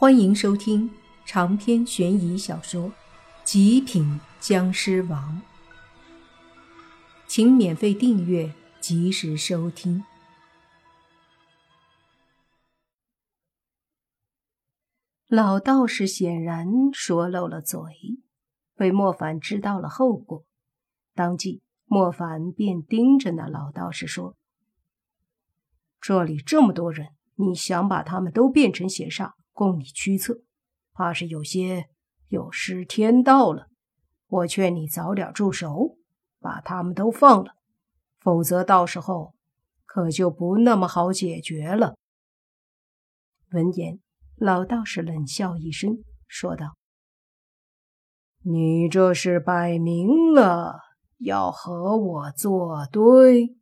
欢迎收听长篇悬疑小说《极品僵尸王》，请免费订阅，及时收听。老道士显然说漏了嘴，被莫凡知道了后果，当即莫凡便盯着那老道士说：“这里这么多人，你想把他们都变成邪煞？”供你驱策，怕是有些有失天道了。我劝你早点住手，把他们都放了，否则到时候可就不那么好解决了。闻言，老道士冷笑一声，说道：“你这是摆明了要和我作对。”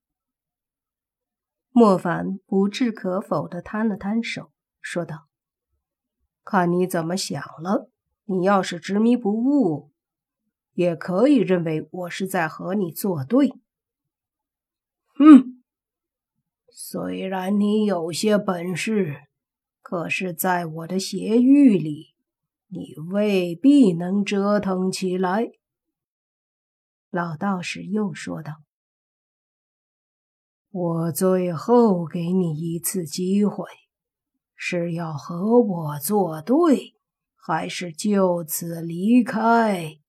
莫凡不置可否的摊了摊手，说道。看你怎么想了。你要是执迷不悟，也可以认为我是在和你作对。哼，虽然你有些本事，可是在我的邪域里，你未必能折腾起来。老道士又说道：“我最后给你一次机会。”是要和我作对，还是就此离开？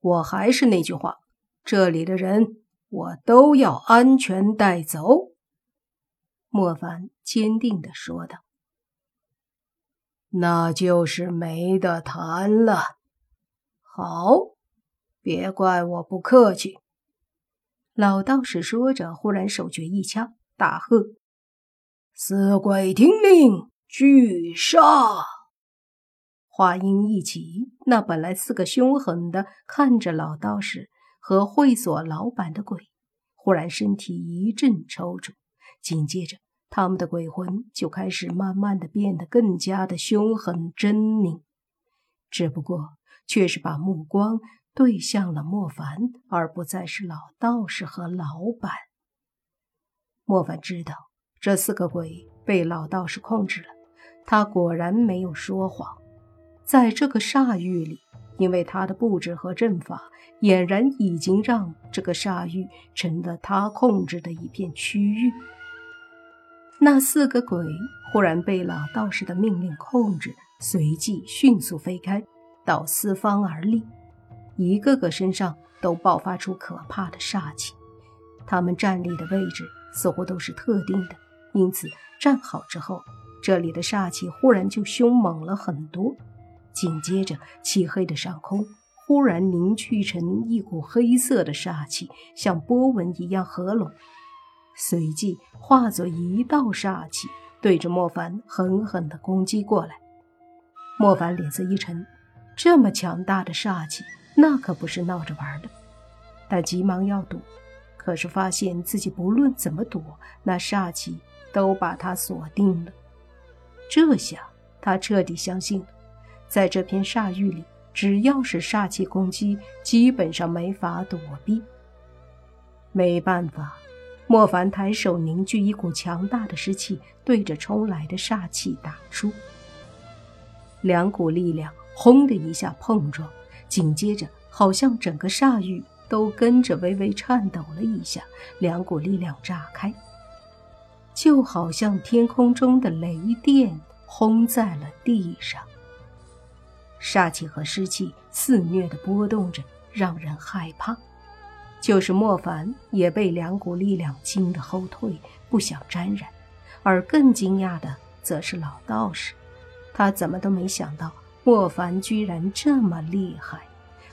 我还是那句话，这里的人我都要安全带走。”莫凡坚定的说道。“那就是没得谈了。好，别怪我不客气。”老道士说着，忽然手诀一掐，大喝。四鬼听令，俱杀！话音一起，那本来四个凶狠的看着老道士和会所老板的鬼，忽然身体一阵抽搐，紧接着他们的鬼魂就开始慢慢的变得更加的凶狠狰狞，只不过却是把目光对向了莫凡，而不再是老道士和老板。莫凡知道。这四个鬼被老道士控制了，他果然没有说谎。在这个煞域里，因为他的布置和阵法，俨然已经让这个煞域成了他控制的一片区域。那四个鬼忽然被老道士的命令控制，随即迅速飞开，到四方而立，一个个身上都爆发出可怕的煞气。他们站立的位置似乎都是特定的。因此，站好之后，这里的煞气忽然就凶猛了很多。紧接着，漆黑的上空忽然凝聚成一股黑色的煞气，像波纹一样合拢，随即化作一道煞气，对着莫凡狠狠地攻击过来。莫凡脸色一沉，这么强大的煞气，那可不是闹着玩的。他急忙要躲，可是发现自己不论怎么躲，那煞气。都把他锁定了，这下他彻底相信了，在这片煞域里，只要是煞气攻击，基本上没法躲避。没办法，莫凡抬手凝聚一股强大的湿气，对着冲来的煞气打出。两股力量轰的一下碰撞，紧接着好像整个煞域都跟着微微颤抖了一下，两股力量炸开。就好像天空中的雷电轰在了地上，煞气和湿气肆虐的波动着，让人害怕。就是莫凡也被两股力量惊得后退，不想沾染。而更惊讶的则是老道士，他怎么都没想到莫凡居然这么厉害，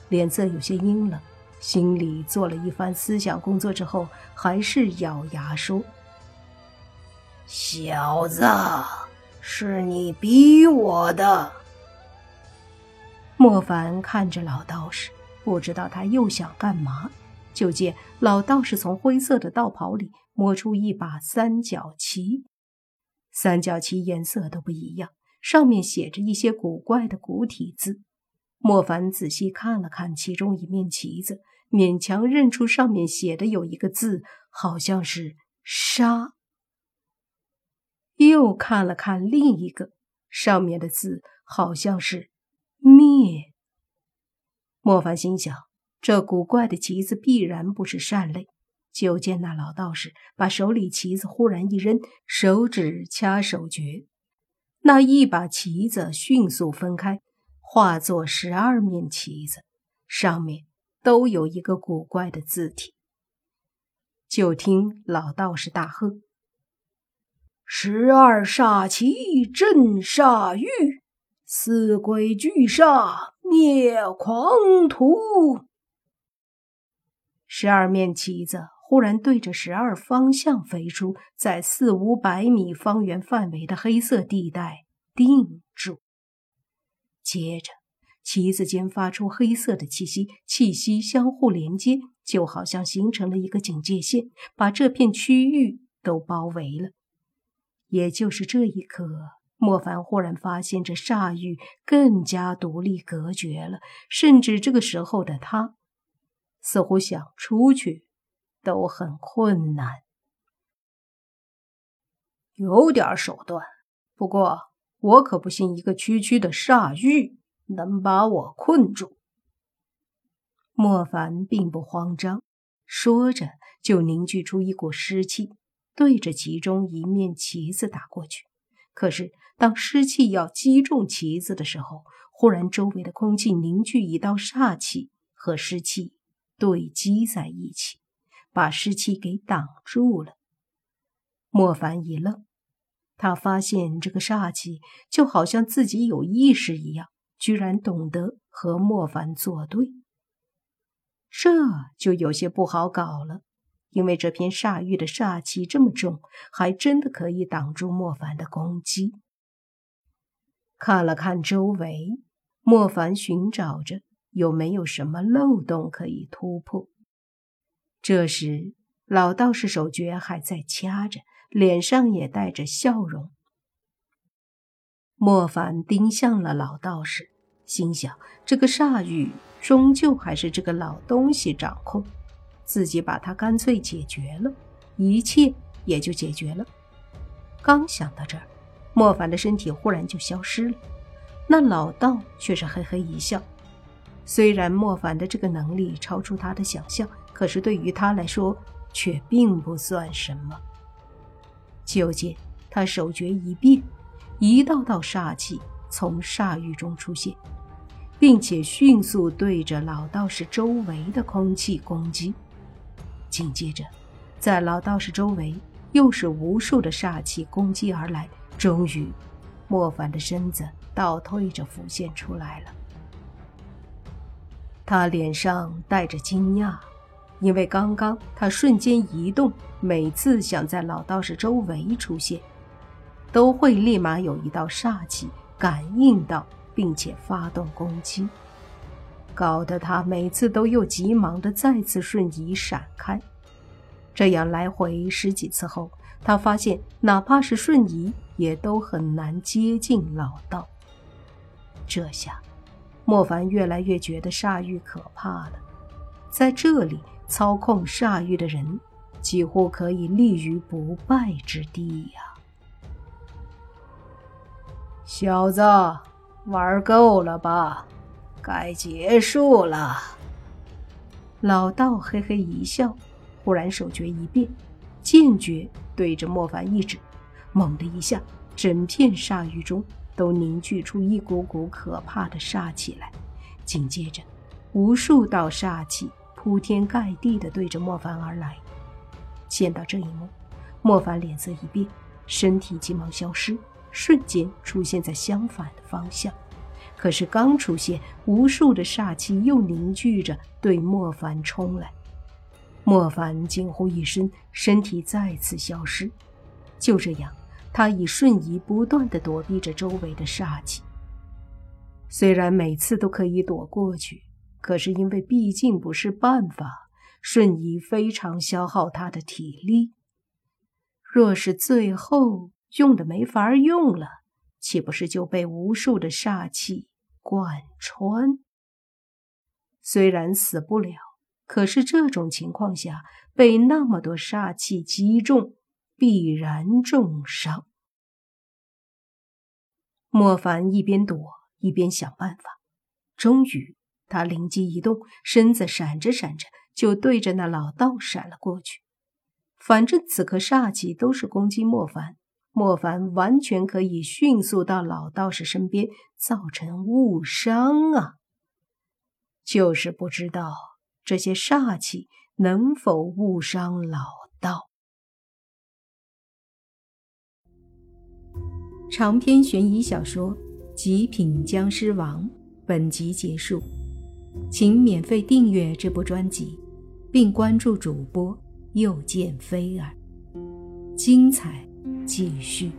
脸色有些阴冷，心里做了一番思想工作之后，还是咬牙说。小子，是你逼我的。莫凡看着老道士，不知道他又想干嘛。就见老道士从灰色的道袍里摸出一把三角旗，三角旗颜色都不一样，上面写着一些古怪的古体字。莫凡仔细看了看其中一面旗子，勉强认出上面写的有一个字，好像是“杀”。又看了看另一个，上面的字好像是“灭”。莫凡心想，这古怪的旗子必然不是善类。就见那老道士把手里旗子忽然一扔，手指掐手诀，那一把旗子迅速分开，化作十二面旗子，上面都有一个古怪的字体。就听老道士大喝。十二煞旗镇煞域，四鬼聚煞灭狂徒。十二面旗子忽然对着十二方向飞出，在四五百米方圆范围的黑色地带定住。接着，旗子间发出黑色的气息，气息相互连接，就好像形成了一个警戒线，把这片区域都包围了。也就是这一刻，莫凡忽然发现这煞域更加独立隔绝了，甚至这个时候的他，似乎想出去都很困难。有点手段，不过我可不信一个区区的煞域能把我困住。莫凡并不慌张，说着就凝聚出一股湿气。对着其中一面旗子打过去，可是当湿气要击中旗子的时候，忽然周围的空气凝聚一道煞气和湿气对击在一起，把湿气给挡住了。莫凡一愣，他发现这个煞气就好像自己有意识一样，居然懂得和莫凡作对，这就有些不好搞了。因为这片煞域的煞气这么重，还真的可以挡住莫凡的攻击。看了看周围，莫凡寻找着有没有什么漏洞可以突破。这时，老道士手诀还在掐着，脸上也带着笑容。莫凡盯向了老道士，心想：这个煞域终究还是这个老东西掌控。自己把他干脆解决了，一切也就解决了。刚想到这儿，莫凡的身体忽然就消失了。那老道却是嘿嘿一笑。虽然莫凡的这个能力超出他的想象，可是对于他来说却并不算什么。就见他手诀一变，一道道煞气从煞域中出现，并且迅速对着老道士周围的空气攻击。紧接着，在老道士周围又是无数的煞气攻击而来。终于，莫凡的身子倒退着浮现出来了。他脸上带着惊讶，因为刚刚他瞬间移动，每次想在老道士周围出现，都会立马有一道煞气感应到，并且发动攻击。搞得他每次都又急忙的再次瞬移闪开，这样来回十几次后，他发现哪怕是瞬移，也都很难接近老道。这下，莫凡越来越觉得煞域可怕了。在这里操控煞域的人，几乎可以立于不败之地呀！小子，玩够了吧？该结束了。老道嘿嘿一笑，忽然手诀一变，剑诀对着莫凡一指，猛的一下，整片煞域中都凝聚出一股股可怕的煞气来。紧接着，无数道煞气铺天盖地的对着莫凡而来。见到这一幕，莫凡脸色一变，身体急忙消失，瞬间出现在相反的方向。可是刚出现，无数的煞气又凝聚着对莫凡冲来。莫凡惊呼一声，身体再次消失。就这样，他以瞬移不断的躲避着周围的煞气。虽然每次都可以躲过去，可是因为毕竟不是办法，瞬移非常消耗他的体力。若是最后用的没法用了，岂不是就被无数的煞气贯穿？虽然死不了，可是这种情况下被那么多煞气击中，必然重伤。莫凡一边躲一边想办法，终于他灵机一动，身子闪着闪着就对着那老道闪了过去。反正此刻煞气都是攻击莫凡，莫凡完全可以迅速到老道士身边，造成误伤啊！就是不知道这些煞气能否误伤老道。长篇悬疑小说《极品僵尸王》本集结束，请免费订阅这部专辑，并关注主播又见菲儿，精彩继续。